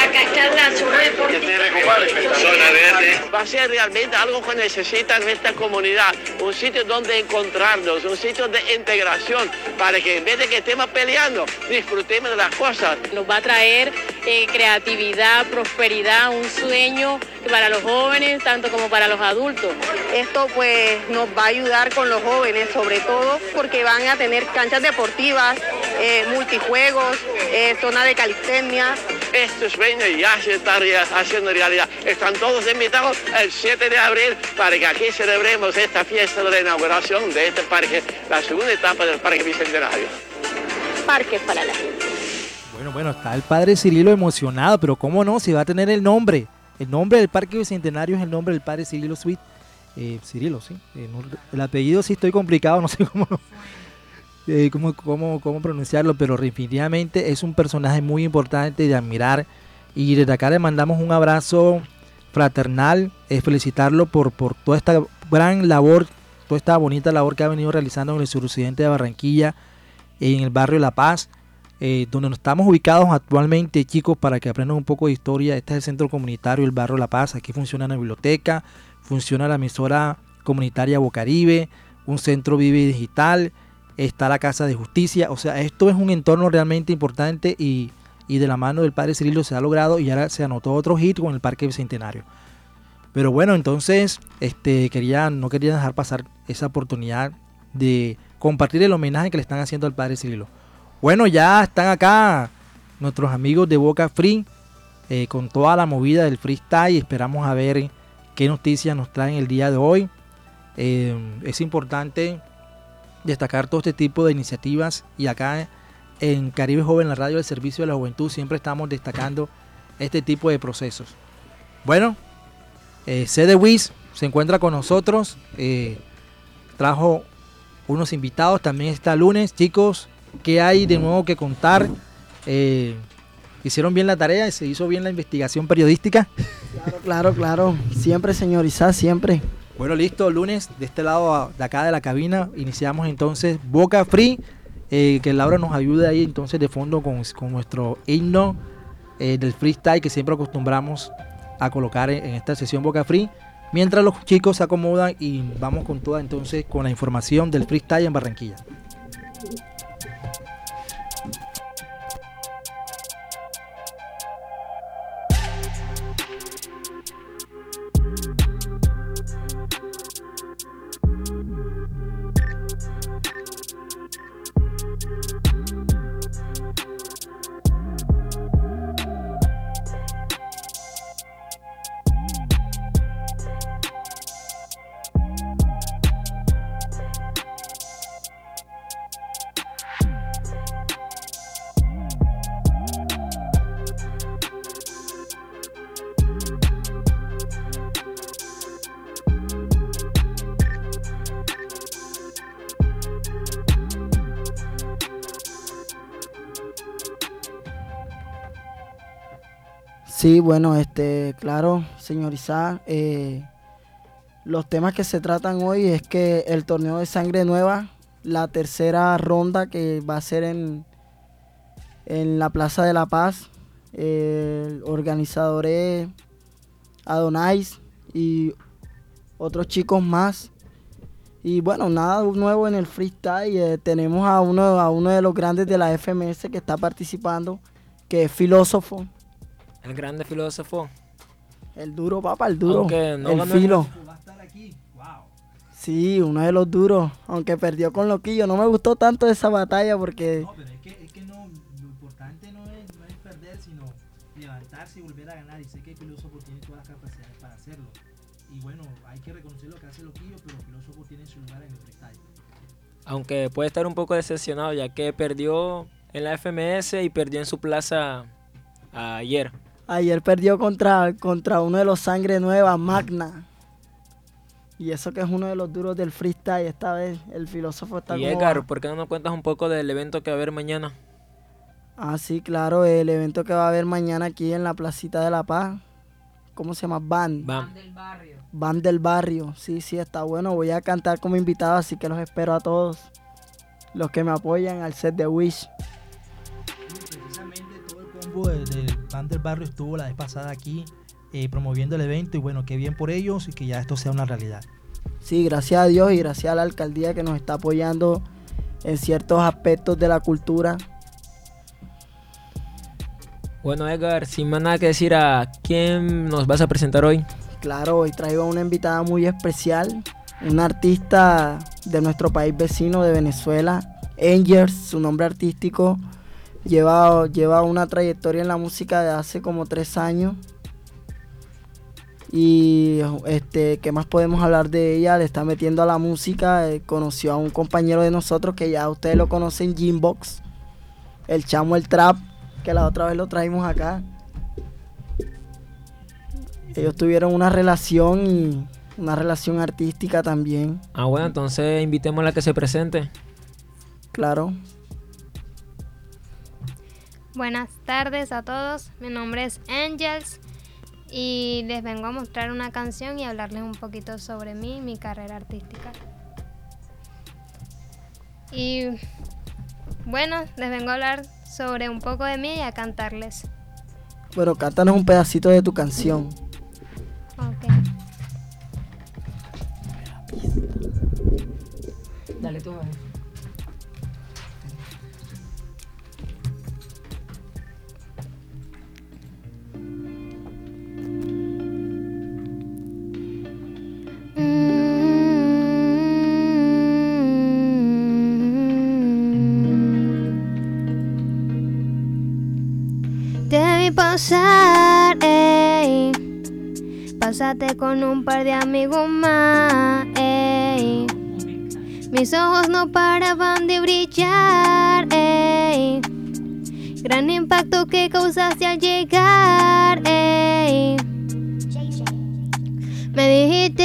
acá está la zona deportiva. Zona verde. Va a ser realmente algo que necesita nuestra comunidad, un sitio donde encontrarnos, un sitio de integración, para que en vez de que estemos peleando, disfrutemos de las cosas. Nos va a traer eh, creatividad, prosperidad, un sueño para los jóvenes, tanto como para los adultos. Esto pues nos va a ayudar con los jóvenes, sobre todo porque van a tener canchas deportivas, eh, multijuegos, eh, zona de calistenia. Estos sueños ya se están haciendo realidad. Están todos invitados el 7 de abril para que aquí celebremos esta fiesta de la inauguración de este parque, la segunda etapa del Parque Bicentenario. Parques para la gente. Bueno, está el padre Cirilo emocionado, pero ¿cómo no? Si va a tener el nombre. El nombre del Parque Bicentenario es el nombre del padre Cirilo Sweet. Eh, Cirilo, sí. Eh, el apellido sí estoy complicado, [LAUGHS] no sé cómo, eh, cómo, cómo, pronunciarlo, pero definitivamente es un personaje muy importante de admirar. Y desde acá le mandamos un abrazo fraternal, felicitarlo por, por toda esta gran labor, toda esta bonita labor que ha venido realizando en el suroccidente de Barranquilla, en el barrio La Paz eh, donde nos estamos ubicados actualmente, chicos, para que aprendan un poco de historia. Este es el centro comunitario el Barrio La Paz. Aquí funciona la biblioteca, funciona la emisora comunitaria Bocaribe, un centro Vive Digital, está la Casa de Justicia. O sea, esto es un entorno realmente importante y, de la mano del padre Cirilo se ha logrado y ahora se anotó otro hit con el Parque Bicentenario. Pero bueno, entonces este, quería, no quería dejar pasar esa oportunidad de compartir el homenaje que le están haciendo al padre Cirilo. Bueno, ya están acá nuestros amigos de Boca Free eh, con toda la movida del freestyle. Esperamos a ver qué noticias nos traen el día de hoy. Eh, es importante destacar todo este tipo de iniciativas y acá en Caribe Joven, la radio del Servicio de la Juventud, siempre estamos destacando este tipo de procesos. Bueno, eh, Sede Wiz se encuentra con nosotros, eh, trajo unos invitados, también está lunes, chicos, ¿qué hay de nuevo que contar? Eh, hicieron bien la tarea, se hizo bien la investigación periodística. Claro, claro, claro. Siempre, señor siempre. Bueno, listo, lunes, de este lado de acá de la cabina, iniciamos entonces Boca Free, eh, que Laura nos ayude ahí entonces de fondo con, nuestro himno eh, del freestyle que siempre acostumbramos a colocar en, en esta sesión Boca Free. Mientras los chicos se acomodan y vamos con toda entonces con la información del freestyle en Barranquilla. Sí, bueno, este, claro, señor Isaac, eh, los temas que se tratan hoy es que el torneo de sangre nueva, la tercera ronda que va a ser en, en la Plaza de la Paz, el organizador es Adonais y otros chicos más. Y bueno, nada nuevo en el freestyle. Eh, tenemos a uno, a uno de los grandes de la FMS que está participando, que es filósofo. El grande filósofo. El duro, papá, el duro. el filo. Sí, uno de los duros. Aunque perdió con Loquillo. No me gustó tanto esa batalla porque. No, pero es que, es que no, lo importante no es, no es perder, sino levantarse y volver a ganar. Y sé que el filósofo tiene todas las capacidades para hacerlo. Y bueno, hay que reconocer lo que hace Loquillo, pero el filósofo tiene su lugar en el freestyle. Aunque puede estar un poco decepcionado, ya que perdió en la FMS y perdió en su plaza ayer. Ayer perdió contra, contra uno de los sangre nueva, Magna. Y eso que es uno de los duros del freestyle esta vez. El filósofo está Y Edgar, ¿por qué no nos cuentas un poco del evento que va a haber mañana? Ah, sí, claro, el evento que va a haber mañana aquí en la Placita de la Paz. ¿Cómo se llama? Band. Band del barrio. Band del barrio. Sí, sí, está bueno. Voy a cantar como invitado, así que los espero a todos. Los que me apoyan al set de Wish del Pan del Barrio estuvo la vez pasada aquí eh, promoviendo el evento y bueno, qué bien por ellos y que ya esto sea una realidad. Sí, gracias a Dios y gracias a la alcaldía que nos está apoyando en ciertos aspectos de la cultura. Bueno, Edgar, sin más nada que decir, ¿a quién nos vas a presentar hoy? Claro, hoy traigo a una invitada muy especial, una artista de nuestro país vecino de Venezuela, Angels, su nombre artístico Lleva, lleva una trayectoria en la música de hace como tres años. Y este, ¿qué más podemos hablar de ella? Le está metiendo a la música. Eh, conoció a un compañero de nosotros que ya ustedes lo conocen, Jimbox. El chamo el trap, que la otra vez lo traímos acá. Ellos tuvieron una relación y una relación artística también. Ah, bueno, entonces invitémosla a que se presente. Claro. Buenas tardes a todos, mi nombre es Angels y les vengo a mostrar una canción y hablarles un poquito sobre mí y mi carrera artística. Y bueno, les vengo a hablar sobre un poco de mí y a cantarles. Bueno, cántanos un pedacito de tu canción. Ok. Dale tú, pasar. Pásate con un par de amigos más. Mis ojos no paraban de brillar. Gran impacto que causaste al llegar.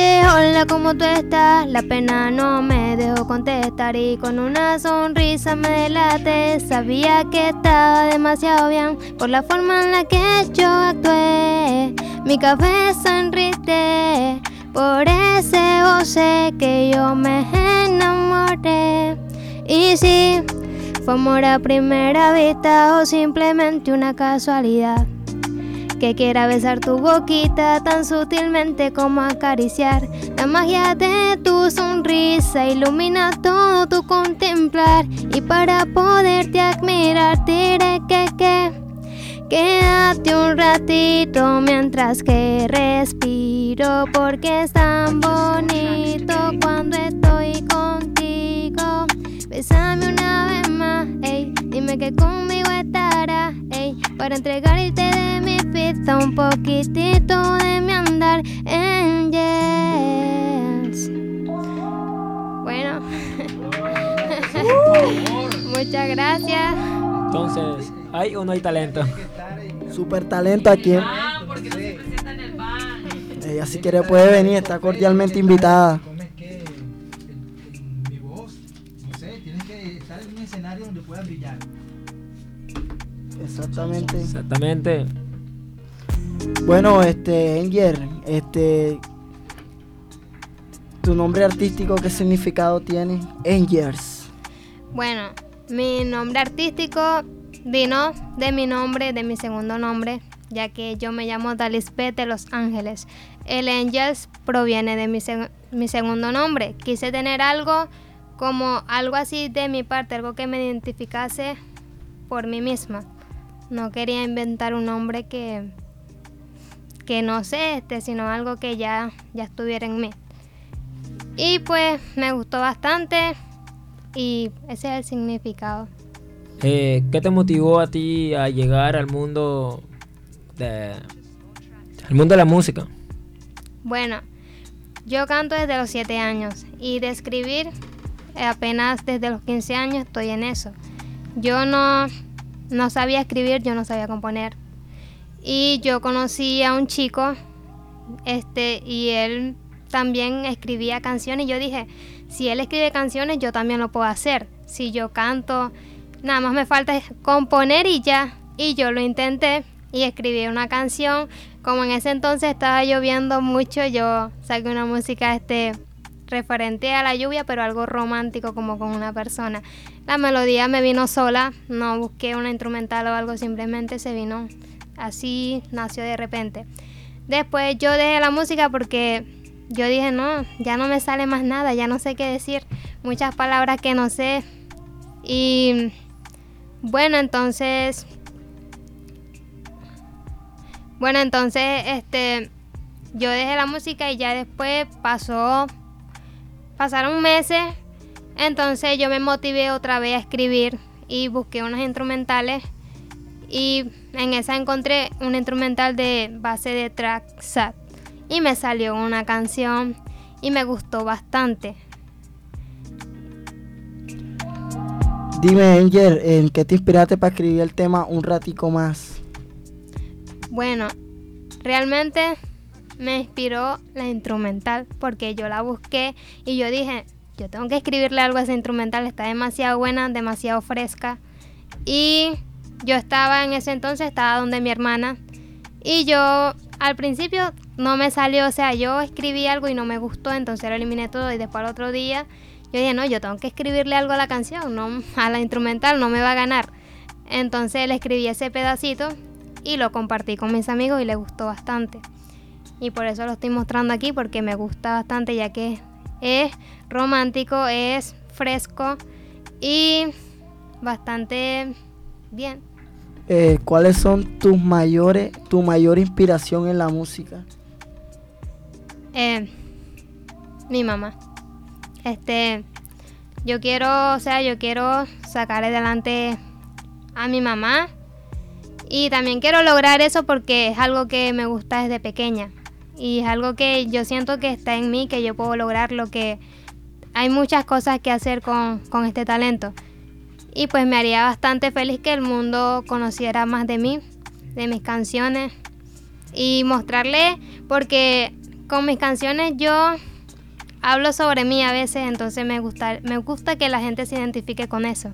Hola, ¿cómo tú estás? La pena no me dejó contestar y con una sonrisa me delate. Sabía que estaba demasiado bien por la forma en la que yo actué. Mi cabeza enriste por ese voce que yo me enamoré. Y si fue amor a primera vista o simplemente una casualidad que quiera besar tu boquita tan sutilmente como acariciar. La magia de tu sonrisa ilumina todo tu contemplar y para poderte admirar diré que que quédate un ratito mientras que respiro porque es tan bonito cuando estoy contigo. Bésame ey, dime que conmigo estarás, ey, para entregarte de mi pista un poquitito de mi andar, angels. Bueno, [LAUGHS] muchas gracias. Entonces, ¿hay o no hay talento? Super talento aquí. Ella si quiere puede venir, está cordialmente invitada. Brillar. Exactamente. Exactamente. Bueno, este, Enger, este, tu nombre artístico, ¿qué significado tiene? Engers. Bueno, mi nombre artístico vino de mi nombre, de mi segundo nombre, ya que yo me llamo Dalisbeth de Los Ángeles. El Angels proviene de mi, seg- mi segundo nombre. Quise tener algo como algo así de mi parte, algo que me identificase por mí misma. No quería inventar un nombre que, que no sé, este, sino algo que ya, ya estuviera en mí. Y pues me gustó bastante y ese es el significado. Eh, ¿Qué te motivó a ti a llegar al mundo de, al mundo de la música? Bueno, yo canto desde los 7 años y de escribir apenas desde los 15 años estoy en eso. Yo no, no sabía escribir, yo no sabía componer. Y yo conocí a un chico este, y él también escribía canciones yo dije, si él escribe canciones yo también lo puedo hacer. Si yo canto, nada más me falta componer y ya. Y yo lo intenté y escribí una canción. Como en ese entonces estaba lloviendo mucho, yo saqué una música este referente a la lluvia, pero algo romántico como con una persona. La melodía me vino sola, no busqué una instrumental o algo, simplemente se vino así, nació de repente. Después yo dejé la música porque yo dije, no, ya no me sale más nada, ya no sé qué decir, muchas palabras que no sé. Y bueno, entonces bueno, entonces este yo dejé la música y ya después pasó pasaron meses, entonces yo me motivé otra vez a escribir y busqué unas instrumentales y en esa encontré un instrumental de base de track SAT y me salió una canción y me gustó bastante. Dime, Enger, ¿en qué te inspiraste para escribir el tema un ratico más? Bueno, realmente me inspiró la instrumental porque yo la busqué y yo dije, yo tengo que escribirle algo a esa instrumental, está demasiado buena, demasiado fresca. Y yo estaba en ese entonces, estaba donde mi hermana y yo al principio no me salió, o sea, yo escribí algo y no me gustó, entonces lo eliminé todo y después al otro día yo dije, no, yo tengo que escribirle algo a la canción, no a la instrumental, no me va a ganar. Entonces le escribí ese pedacito y lo compartí con mis amigos y les gustó bastante. Y por eso lo estoy mostrando aquí porque me gusta bastante ya que es romántico, es fresco y bastante bien. Eh, ¿Cuáles son tus mayores, tu mayor inspiración en la música? Eh, mi mamá. Este, yo quiero, o sea, yo quiero sacar adelante a mi mamá Y también quiero lograr eso porque es algo que me gusta desde pequeña. Y es algo que yo siento que está en mí, que yo puedo lograr lo que hay muchas cosas que hacer con, con este talento. Y pues me haría bastante feliz que el mundo conociera más de mí, de mis canciones. Y mostrarle, porque con mis canciones yo hablo sobre mí a veces, entonces me gusta, me gusta que la gente se identifique con eso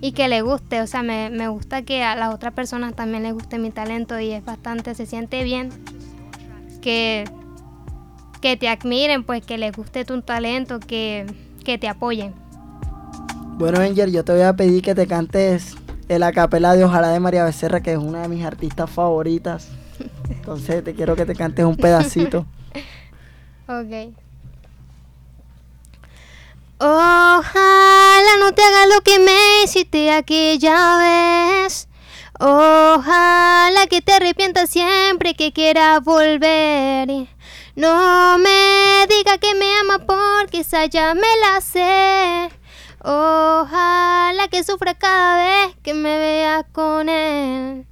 y que le guste, o sea, me, me gusta que a las otras personas también les guste mi talento y es bastante, se siente bien que, que te admiren, pues que les guste tu talento, que, que te apoyen. Bueno, Angel, yo te voy a pedir que te cantes el acapela de Ojalá de María Becerra, que es una de mis artistas favoritas. [LAUGHS] Entonces te quiero que te cantes un pedacito. [LAUGHS] ok. Ojalá no te hagas lo que me hiciste aquella vez. Ojalá que te arrepientas siempre que quieras volver. No me diga que me ama porque esa ya me la sé. Ojalá que sufra cada vez que me veas con él.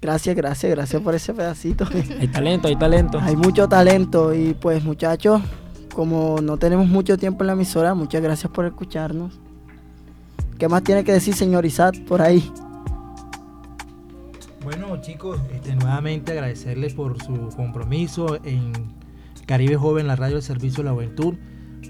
Gracias, gracias, gracias por ese pedacito. Hay talento, hay talento. Hay mucho talento y pues muchachos, como no tenemos mucho tiempo en la emisora, muchas gracias por escucharnos. ¿Qué más tiene que decir señor Isat por ahí? Bueno chicos, este, nuevamente agradecerles por su compromiso en Caribe Joven, la radio del servicio de la juventud.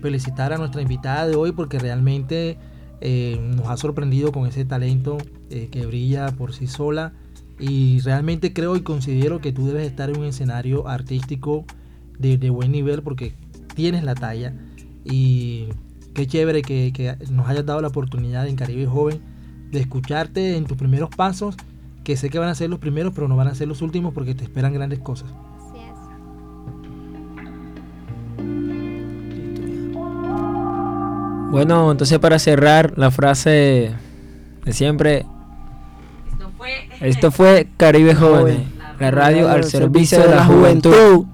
Felicitar a nuestra invitada de hoy porque realmente eh, nos ha sorprendido con ese talento eh, que brilla por sí sola. Y realmente creo y considero que tú debes estar en un escenario artístico de, de buen nivel porque tienes la talla y qué chévere que, nos hayas dado la oportunidad en Caribe Joven de escucharte en tus primeros pasos, que sé que van a ser los primeros, pero no van a ser los últimos porque te esperan grandes cosas. Bueno, entonces para cerrar la frase de siempre, esto fue, Caribe Joven, la radio al servicio de la juventud.